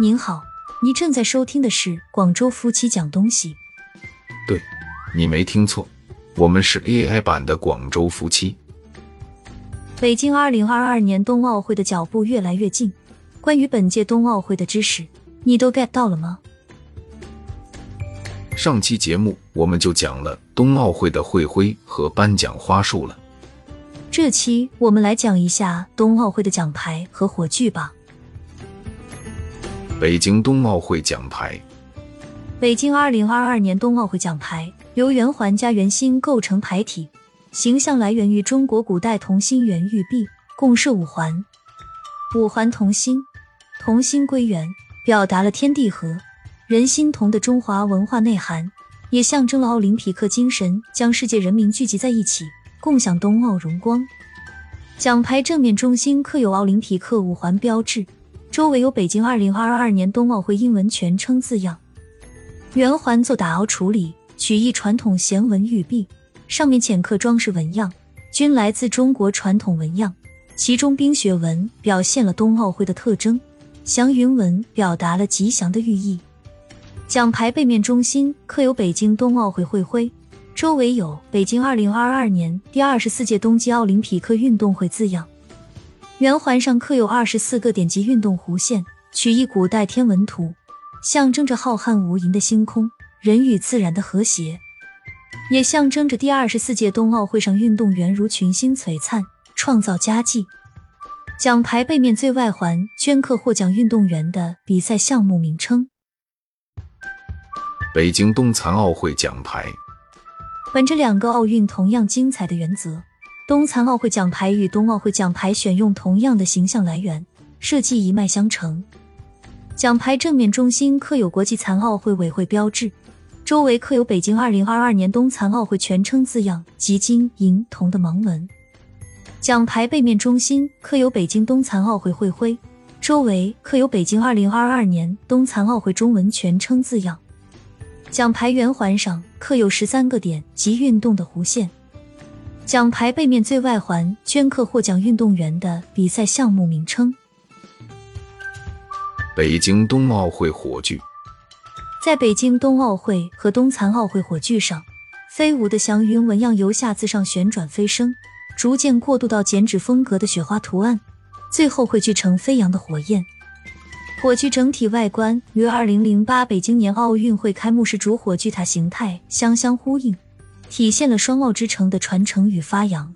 您好，您正在收听的是广州夫妻讲东西。对，你没听错，我们是 AI 版的广州夫妻。北京二零二二年冬奥会的脚步越来越近，关于本届冬奥会的知识，你都 get 到了吗？上期节目我们就讲了冬奥会的会徽和颁奖花束了，这期我们来讲一下冬奥会的奖牌和火炬吧。北京冬奥会奖牌，北京二零二二年冬奥会奖牌由圆环加圆心构成牌体，形象来源于中国古代同心圆玉璧，共设五环，五环同心，同心归圆，表达了天地合、人心同的中华文化内涵，也象征了奥林匹克精神，将世界人民聚集在一起，共享冬奥荣光。奖牌正面中心刻有奥林匹克五环标志。周围有“北京二零二二年冬奥会”英文全称字样，圆环做打凹处理，取意传统弦纹玉璧，上面浅刻装饰纹样，均来自中国传统纹样。其中冰雪纹表现了冬奥会的特征，祥云纹表达了吉祥的寓意。奖牌背面中心刻有北京冬奥会会徽，周围有“北京二零二二年第二十四届冬季奥林匹克运动会”字样。圆环上刻有二十四个点及运动弧线，取意古代天文图，象征着浩瀚无垠的星空、人与自然的和谐，也象征着第二十四届冬奥会上运动员如群星璀璨，创造佳绩。奖牌背面最外环镌刻获奖运动员的比赛项目名称。北京冬残奥会奖牌，本着两个奥运同样精彩的原则。冬残奥会奖牌与冬奥会奖牌选用同样的形象来源，设计一脉相承。奖牌正面中心刻有国际残奥会委会标志，周围刻有北京二零二二年冬残奥会全称字样及金银铜的盲文。奖牌背面中心刻有北京冬残奥会会徽，周围刻有北京二零二二年冬残奥会中文全称字样。奖牌圆环上刻有十三个点及运动的弧线。奖牌背面最外环镌刻获奖运动员的比赛项目名称。北京冬奥会火炬，在北京冬奥会和冬残奥会火炬上，飞舞的祥云纹样由下自上旋转飞升，逐渐过渡到剪纸风格的雪花图案，最后汇聚成飞扬的火焰。火炬整体外观与二零零八北京年奥运会开幕式主火炬塔形态相相呼应。体现了双奥之城的传承与发扬。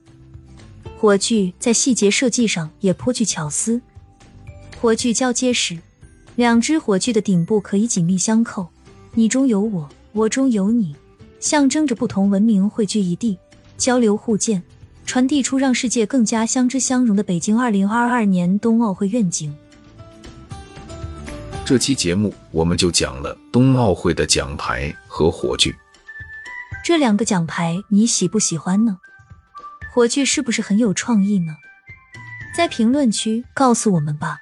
火炬在细节设计上也颇具巧思。火炬交接时，两只火炬的顶部可以紧密相扣，你中有我，我中有你，象征着不同文明汇聚一地，交流互鉴，传递出让世界更加相知相融的北京二零二二年冬奥会愿景。这期节目我们就讲了冬奥会的奖牌和火炬。这两个奖牌你喜不喜欢呢？火炬是不是很有创意呢？在评论区告诉我们吧。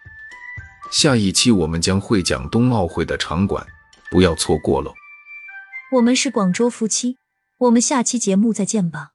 下一期我们将会讲冬奥会的场馆，不要错过喽。我们是广州夫妻，我们下期节目再见吧。